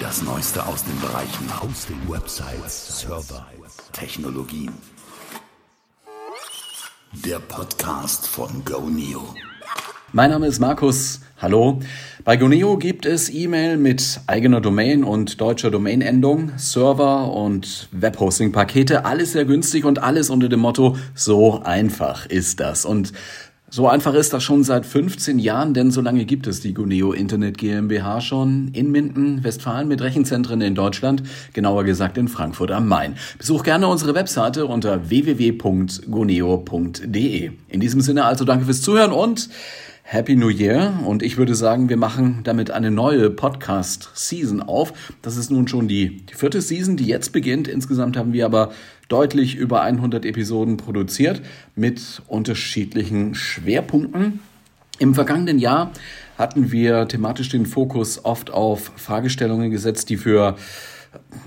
Das Neueste aus den Bereichen Hosting, Websites, Server, Technologien. Der Podcast von GoNeo. Mein Name ist Markus. Hallo. Bei Goneo gibt es E-Mail mit eigener Domain und deutscher Domainendung, Server und Webhosting-Pakete. Alles sehr günstig und alles unter dem Motto, so einfach ist das. Und so einfach ist das schon seit 15 Jahren, denn so lange gibt es die Guneo Internet GmbH schon in Minden, Westfalen mit Rechenzentren in Deutschland, genauer gesagt in Frankfurt am Main. Besuch gerne unsere Webseite unter www.guneo.de. In diesem Sinne also danke fürs Zuhören und Happy New Year und ich würde sagen, wir machen damit eine neue Podcast-Season auf. Das ist nun schon die, die vierte Season, die jetzt beginnt. Insgesamt haben wir aber deutlich über 100 Episoden produziert mit unterschiedlichen Schwerpunkten. Im vergangenen Jahr hatten wir thematisch den Fokus oft auf Fragestellungen gesetzt, die für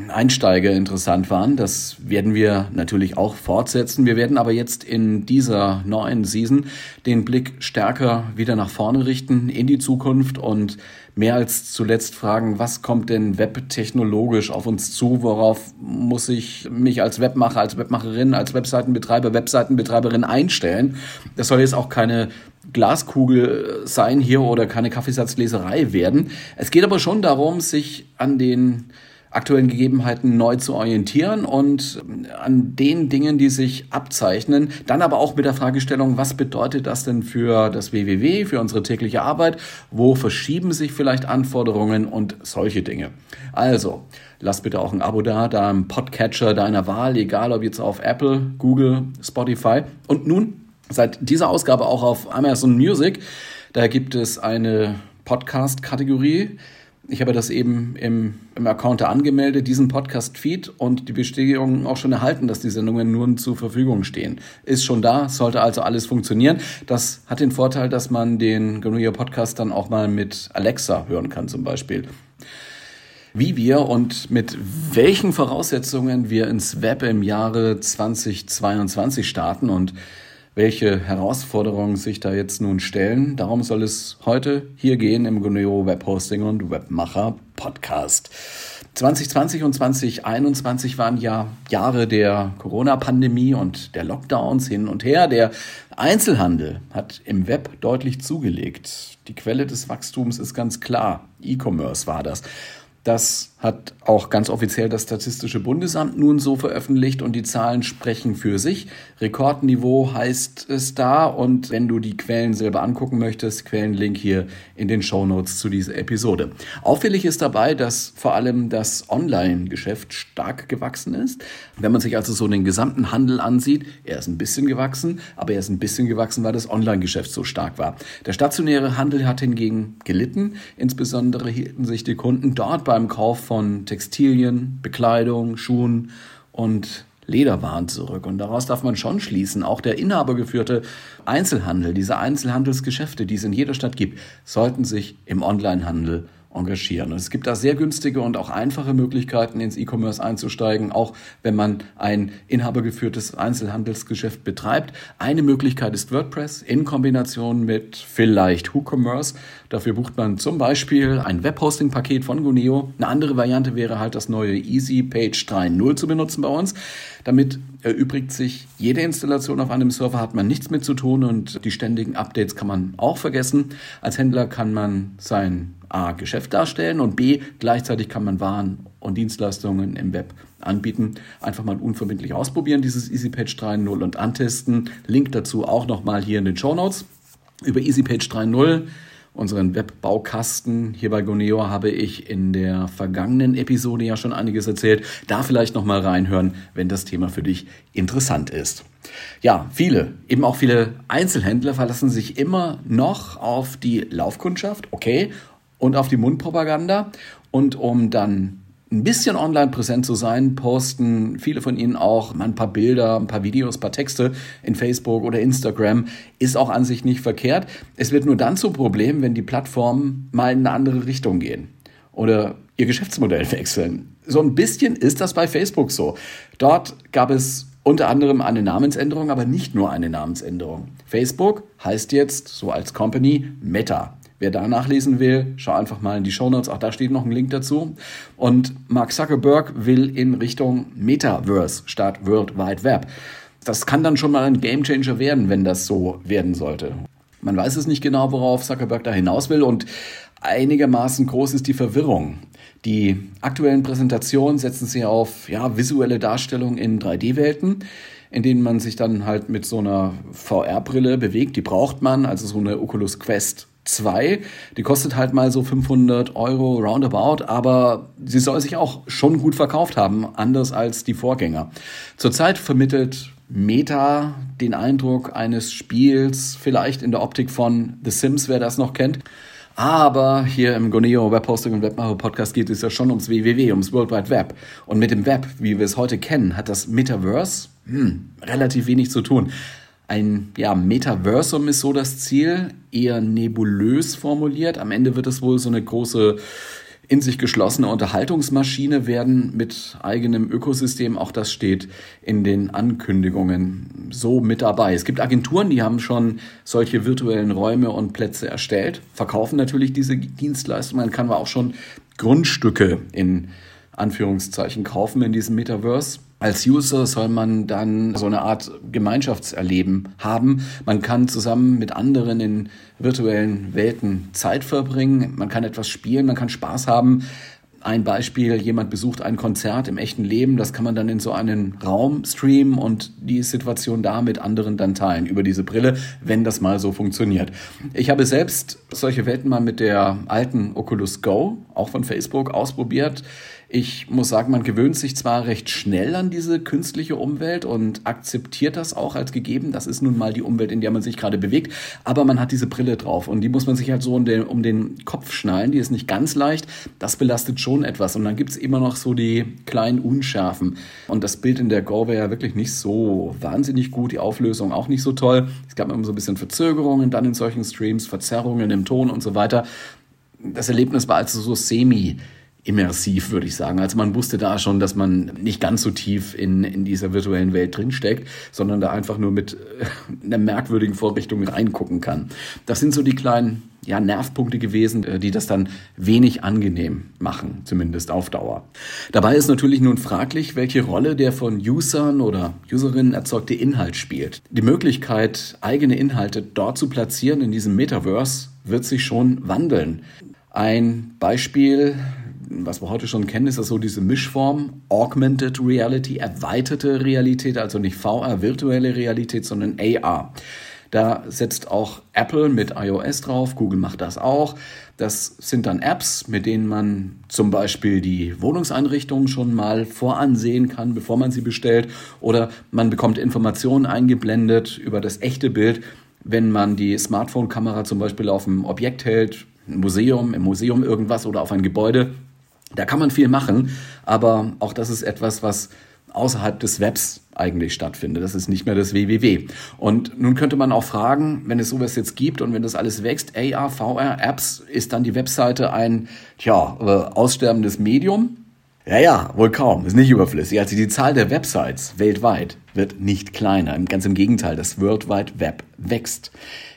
Einsteiger interessant waren. Das werden wir natürlich auch fortsetzen. Wir werden aber jetzt in dieser neuen Season den Blick stärker wieder nach vorne richten, in die Zukunft und mehr als zuletzt fragen, was kommt denn webtechnologisch auf uns zu? Worauf muss ich mich als Webmacher, als Webmacherin, als Webseitenbetreiber, Webseitenbetreiberin einstellen? Das soll jetzt auch keine Glaskugel sein hier oder keine Kaffeesatzleserei werden. Es geht aber schon darum, sich an den aktuellen Gegebenheiten neu zu orientieren und an den Dingen, die sich abzeichnen. Dann aber auch mit der Fragestellung, was bedeutet das denn für das WWW, für unsere tägliche Arbeit? Wo verschieben sich vielleicht Anforderungen und solche Dinge? Also, lass bitte auch ein Abo da, da im Podcatcher deiner Wahl, egal ob jetzt auf Apple, Google, Spotify. Und nun, seit dieser Ausgabe auch auf Amazon Music, da gibt es eine Podcast-Kategorie, ich habe das eben im, im Account angemeldet, diesen Podcast-Feed und die Bestätigung auch schon erhalten, dass die Sendungen nun zur Verfügung stehen. Ist schon da, sollte also alles funktionieren. Das hat den Vorteil, dass man den Genuia Podcast dann auch mal mit Alexa hören kann zum Beispiel. Wie wir und mit welchen Voraussetzungen wir ins Web im Jahre 2022 starten und welche Herausforderungen sich da jetzt nun stellen. Darum soll es heute hier gehen im Guneo Webhosting und Webmacher Podcast. 2020 und 2021 waren ja Jahre der Corona-Pandemie und der Lockdowns hin und her. Der Einzelhandel hat im Web deutlich zugelegt. Die Quelle des Wachstums ist ganz klar. E-Commerce war das. Das hat auch ganz offiziell das Statistische Bundesamt nun so veröffentlicht und die Zahlen sprechen für sich. Rekordniveau heißt es da und wenn du die Quellen selber angucken möchtest, Quellenlink hier in den Show Notes zu dieser Episode. Auffällig ist dabei, dass vor allem das Online-Geschäft stark gewachsen ist. Wenn man sich also so den gesamten Handel ansieht, er ist ein bisschen gewachsen, aber er ist ein bisschen gewachsen, weil das Online-Geschäft so stark war. Der stationäre Handel hat hingegen gelitten. Insbesondere hielten sich die Kunden dort beim Kauf von Textilien, Bekleidung, Schuhen und Lederwaren zurück. Und daraus darf man schon schließen, auch der inhabergeführte Einzelhandel, diese Einzelhandelsgeschäfte, die es in jeder Stadt gibt, sollten sich im Onlinehandel engagieren. Und es gibt da sehr günstige und auch einfache Möglichkeiten, ins E-Commerce einzusteigen, auch wenn man ein inhabergeführtes Einzelhandelsgeschäft betreibt. Eine Möglichkeit ist WordPress in Kombination mit vielleicht WooCommerce. Dafür bucht man zum Beispiel ein Webhosting-Paket von Guneo. Eine andere Variante wäre halt das neue Easy Page 3.0 zu benutzen bei uns. Damit erübrigt sich jede Installation auf einem Server, hat man nichts mit zu tun und die ständigen Updates kann man auch vergessen. Als Händler kann man sein A, Geschäft darstellen und B, gleichzeitig kann man Waren und Dienstleistungen im Web anbieten. Einfach mal unverbindlich ausprobieren, dieses EasyPage 3.0 und antesten. Link dazu auch nochmal hier in den Show Notes. Über EasyPage 3.0 unseren Webbaukasten hier bei Goneo habe ich in der vergangenen Episode ja schon einiges erzählt. Da vielleicht noch mal reinhören, wenn das Thema für dich interessant ist. Ja, viele, eben auch viele Einzelhändler verlassen sich immer noch auf die Laufkundschaft, okay, und auf die Mundpropaganda. Und um dann ein bisschen online präsent zu sein, posten viele von Ihnen auch mal ein paar Bilder, ein paar Videos, ein paar Texte in Facebook oder Instagram. Ist auch an sich nicht verkehrt. Es wird nur dann zum Problem, wenn die Plattformen mal in eine andere Richtung gehen oder ihr Geschäftsmodell wechseln. So ein bisschen ist das bei Facebook so. Dort gab es unter anderem eine Namensänderung, aber nicht nur eine Namensänderung. Facebook heißt jetzt so als Company Meta. Wer da nachlesen will, schau einfach mal in die Show Notes. Auch da steht noch ein Link dazu. Und Mark Zuckerberg will in Richtung Metaverse statt World Wide Web. Das kann dann schon mal ein Gamechanger werden, wenn das so werden sollte. Man weiß es nicht genau, worauf Zuckerberg da hinaus will und einigermaßen groß ist die Verwirrung. Die aktuellen Präsentationen setzen sie auf ja, visuelle Darstellungen in 3D-Welten, in denen man sich dann halt mit so einer VR-Brille bewegt. Die braucht man, also so eine Oculus Quest 2. Die kostet halt mal so 500 Euro roundabout, aber sie soll sich auch schon gut verkauft haben, anders als die Vorgänger. Zurzeit vermittelt Meta den Eindruck eines Spiels, vielleicht in der Optik von The Sims, wer das noch kennt. Aber hier im Goneo Webhosting und Webmacher Podcast geht es ja schon ums WWW, ums World Wide Web. Und mit dem Web, wie wir es heute kennen, hat das Metaverse hm, relativ wenig zu tun. Ein ja, Metaversum ist so das Ziel, eher nebulös formuliert. Am Ende wird es wohl so eine große in sich geschlossene Unterhaltungsmaschine werden mit eigenem Ökosystem. Auch das steht in den Ankündigungen so mit dabei. Es gibt Agenturen, die haben schon solche virtuellen Räume und Plätze erstellt, verkaufen natürlich diese Dienstleistungen. Man kann aber auch schon Grundstücke in Anführungszeichen kaufen in diesem Metaverse. Als User soll man dann so eine Art Gemeinschaftserleben haben. Man kann zusammen mit anderen in virtuellen Welten Zeit verbringen. Man kann etwas spielen, man kann Spaß haben. Ein Beispiel, jemand besucht ein Konzert im echten Leben, das kann man dann in so einen Raum streamen und die Situation da mit anderen dann teilen über diese Brille, wenn das mal so funktioniert. Ich habe selbst solche Welten mal mit der alten Oculus Go, auch von Facebook, ausprobiert. Ich muss sagen, man gewöhnt sich zwar recht schnell an diese künstliche Umwelt und akzeptiert das auch als gegeben. Das ist nun mal die Umwelt, in der man sich gerade bewegt. Aber man hat diese Brille drauf und die muss man sich halt so um den, um den Kopf schnallen. Die ist nicht ganz leicht. Das belastet schon etwas. Und dann gibt's immer noch so die kleinen Unschärfen. Und das Bild in der Go wäre ja wirklich nicht so wahnsinnig gut. Die Auflösung auch nicht so toll. Es gab immer so ein bisschen Verzögerungen dann in solchen Streams, Verzerrungen im Ton und so weiter. Das Erlebnis war also so semi immersiv, würde ich sagen. Also man wusste da schon, dass man nicht ganz so tief in, in dieser virtuellen Welt drinsteckt, sondern da einfach nur mit äh, einer merkwürdigen Vorrichtung reingucken kann. Das sind so die kleinen ja, Nervpunkte gewesen, äh, die das dann wenig angenehm machen, zumindest auf Dauer. Dabei ist natürlich nun fraglich, welche Rolle der von Usern oder Userinnen erzeugte Inhalt spielt. Die Möglichkeit, eigene Inhalte dort zu platzieren in diesem Metaverse wird sich schon wandeln. Ein Beispiel was wir heute schon kennen, ist das so diese Mischform Augmented Reality, erweiterte Realität, also nicht VR, virtuelle Realität, sondern AR. Da setzt auch Apple mit iOS drauf, Google macht das auch. Das sind dann Apps, mit denen man zum Beispiel die Wohnungseinrichtungen schon mal voransehen kann, bevor man sie bestellt. Oder man bekommt Informationen eingeblendet über das echte Bild, wenn man die Smartphone-Kamera zum Beispiel auf ein Objekt hält, ein Museum, im Museum irgendwas oder auf ein Gebäude da kann man viel machen, aber auch das ist etwas, was außerhalb des Webs eigentlich stattfindet. Das ist nicht mehr das WWW. Und nun könnte man auch fragen, wenn es sowas jetzt gibt und wenn das alles wächst, AR, VR, Apps, ist dann die Webseite ein, tja, äh, aussterbendes Medium? Ja, ja, wohl kaum. Ist nicht überflüssig. Also die Zahl der Websites weltweit wird nicht kleiner. Ganz im Gegenteil, das World Wide Web wächst.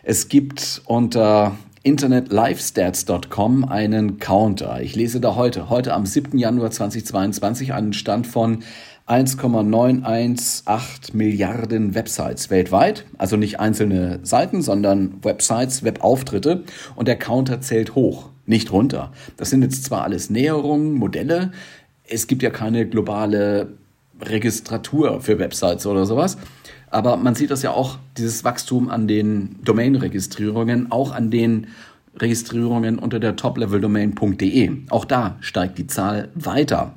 Es gibt unter internetlifestats.com einen Counter. Ich lese da heute, heute am 7. Januar 2022 einen Stand von 1,918 Milliarden Websites weltweit. Also nicht einzelne Seiten, sondern Websites, Webauftritte. Und der Counter zählt hoch, nicht runter. Das sind jetzt zwar alles Näherungen, Modelle. Es gibt ja keine globale Registratur für Websites oder sowas. Aber man sieht das ja auch, dieses Wachstum an den Domain-Registrierungen, auch an den Registrierungen unter der topleveldomain.de. Auch da steigt die Zahl weiter.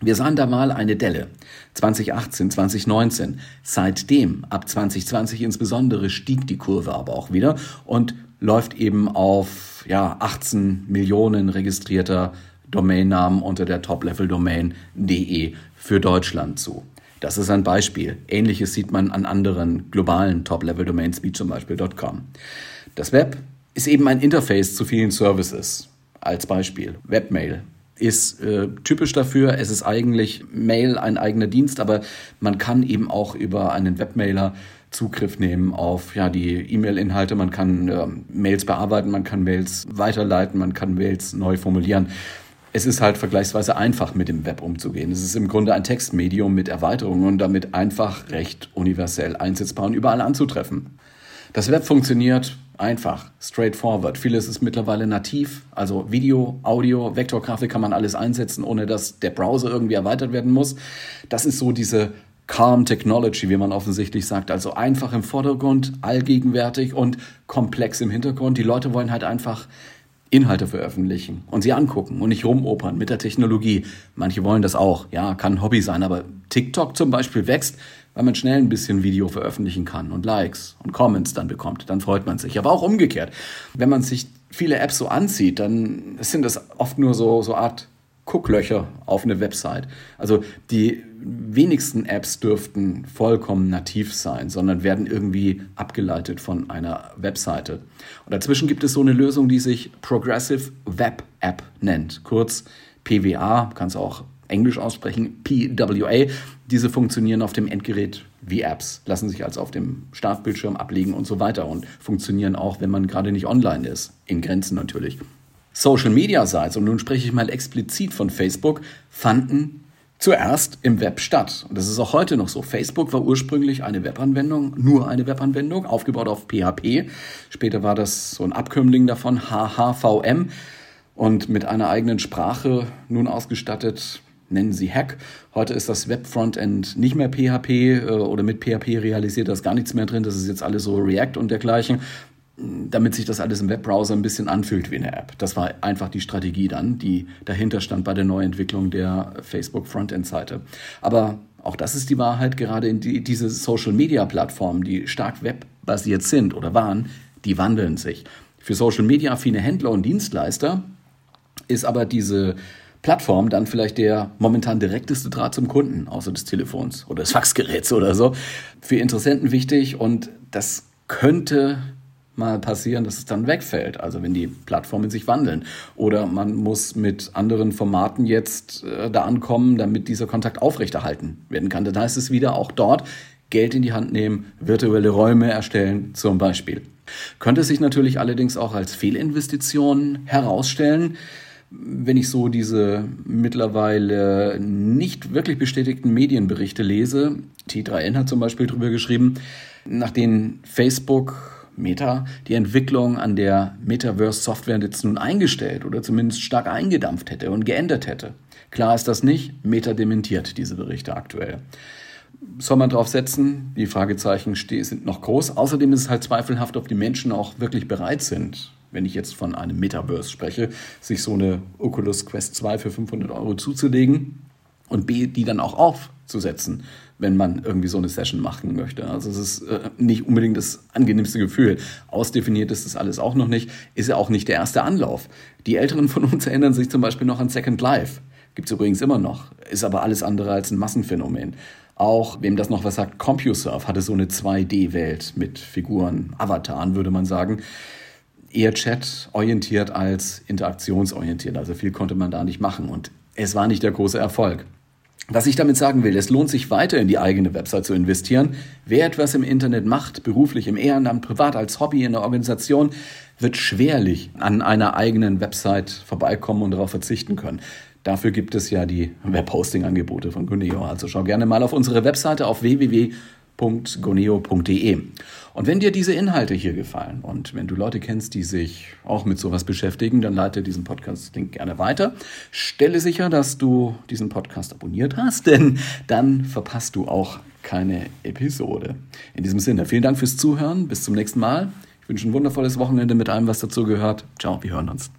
Wir sahen da mal eine Delle. 2018, 2019. Seitdem, ab 2020 insbesondere, stieg die Kurve aber auch wieder und läuft eben auf ja, 18 Millionen registrierter Domainnamen unter der topleveldomain.de für Deutschland zu. Das ist ein Beispiel. Ähnliches sieht man an anderen globalen Top-Level-Domains wie zum Beispiel .com. Das Web ist eben ein Interface zu vielen Services. Als Beispiel Webmail ist äh, typisch dafür. Es ist eigentlich Mail ein eigener Dienst, aber man kann eben auch über einen Webmailer Zugriff nehmen auf ja, die E-Mail-Inhalte, man kann äh, Mails bearbeiten, man kann Mails weiterleiten, man kann Mails neu formulieren. Es ist halt vergleichsweise einfach, mit dem Web umzugehen. Es ist im Grunde ein Textmedium mit Erweiterungen und damit einfach recht universell einsetzbar und überall anzutreffen. Das Web funktioniert einfach, straightforward. Vieles ist mittlerweile nativ, also Video, Audio, Vektorgrafik kann man alles einsetzen, ohne dass der Browser irgendwie erweitert werden muss. Das ist so diese Calm Technology, wie man offensichtlich sagt. Also einfach im Vordergrund, allgegenwärtig und komplex im Hintergrund. Die Leute wollen halt einfach Inhalte veröffentlichen und sie angucken und nicht rumopern mit der Technologie. Manche wollen das auch, ja, kann ein Hobby sein, aber TikTok zum Beispiel wächst, weil man schnell ein bisschen Video veröffentlichen kann und Likes und Comments dann bekommt. Dann freut man sich. Aber auch umgekehrt. Wenn man sich viele Apps so anzieht, dann sind das oft nur so, so Art Gucklöcher auf eine Website. Also die wenigsten Apps dürften vollkommen nativ sein, sondern werden irgendwie abgeleitet von einer Webseite. Und dazwischen gibt es so eine Lösung, die sich Progressive Web App nennt, kurz PWA, kannst auch Englisch aussprechen, PWA. Diese funktionieren auf dem Endgerät wie Apps, lassen sich also auf dem Startbildschirm ablegen und so weiter und funktionieren auch, wenn man gerade nicht online ist, in Grenzen natürlich. Social Media Sites, und nun spreche ich mal explizit von Facebook, fanden zuerst im Web statt. Und das ist auch heute noch so. Facebook war ursprünglich eine Webanwendung, nur eine Webanwendung, aufgebaut auf PHP. Später war das so ein Abkömmling davon, HHVM. Und mit einer eigenen Sprache nun ausgestattet, nennen sie Hack. Heute ist das Web-Frontend nicht mehr PHP äh, oder mit PHP realisiert, da ist gar nichts mehr drin. Das ist jetzt alles so React und dergleichen damit sich das alles im Webbrowser ein bisschen anfühlt wie eine App. Das war einfach die Strategie dann, die dahinter stand bei der Neuentwicklung der Facebook Frontend-Seite. Aber auch das ist die Wahrheit, gerade in die, diese Social-Media-Plattformen, die stark webbasiert sind oder waren, die wandeln sich. Für Social-Media-affine Händler und Dienstleister ist aber diese Plattform dann vielleicht der momentan direkteste Draht zum Kunden, außer des Telefons oder des Faxgeräts oder so. Für Interessenten wichtig und das könnte mal passieren, dass es dann wegfällt, also wenn die Plattformen sich wandeln. Oder man muss mit anderen Formaten jetzt äh, da ankommen, damit dieser Kontakt aufrechterhalten werden kann. Dann heißt es wieder auch dort Geld in die Hand nehmen, virtuelle Räume erstellen zum Beispiel. Könnte sich natürlich allerdings auch als Fehlinvestition herausstellen, wenn ich so diese mittlerweile nicht wirklich bestätigten Medienberichte lese. T3N hat zum Beispiel darüber geschrieben, nach denen Facebook Meta, die Entwicklung an der Metaverse-Software jetzt nun eingestellt oder zumindest stark eingedampft hätte und geändert hätte. Klar ist das nicht. Meta dementiert diese Berichte aktuell. Soll man drauf setzen? Die Fragezeichen sind noch groß. Außerdem ist es halt zweifelhaft, ob die Menschen auch wirklich bereit sind, wenn ich jetzt von einem Metaverse spreche, sich so eine Oculus Quest 2 für 500 Euro zuzulegen und B, die dann auch aufzusetzen, wenn man irgendwie so eine Session machen möchte. Also es ist äh, nicht unbedingt das angenehmste Gefühl. Ausdefiniert ist das alles auch noch nicht. Ist ja auch nicht der erste Anlauf. Die Älteren von uns erinnern sich zum Beispiel noch an Second Life. Gibt es übrigens immer noch. Ist aber alles andere als ein Massenphänomen. Auch, wem das noch was sagt, CompuServe hatte so eine 2D-Welt mit Figuren, Avataren, würde man sagen. Eher Chat-orientiert als interaktionsorientiert. Also viel konnte man da nicht machen. Und es war nicht der große Erfolg. Was ich damit sagen will, es lohnt sich weiter in die eigene Website zu investieren. Wer etwas im Internet macht, beruflich, im Ehrenamt, privat, als Hobby, in der Organisation, wird schwerlich an einer eigenen Website vorbeikommen und darauf verzichten können. Dafür gibt es ja die Webhosting-Angebote von Guneo. Also schau gerne mal auf unsere Webseite auf www www.goneo.de. Und wenn dir diese Inhalte hier gefallen und wenn du Leute kennst, die sich auch mit sowas beschäftigen, dann leite diesen Podcast-Link gerne weiter. Stelle sicher, dass du diesen Podcast abonniert hast, denn dann verpasst du auch keine Episode. In diesem Sinne, vielen Dank fürs Zuhören. Bis zum nächsten Mal. Ich wünsche ein wundervolles Wochenende mit allem, was dazu gehört. Ciao, wir hören uns.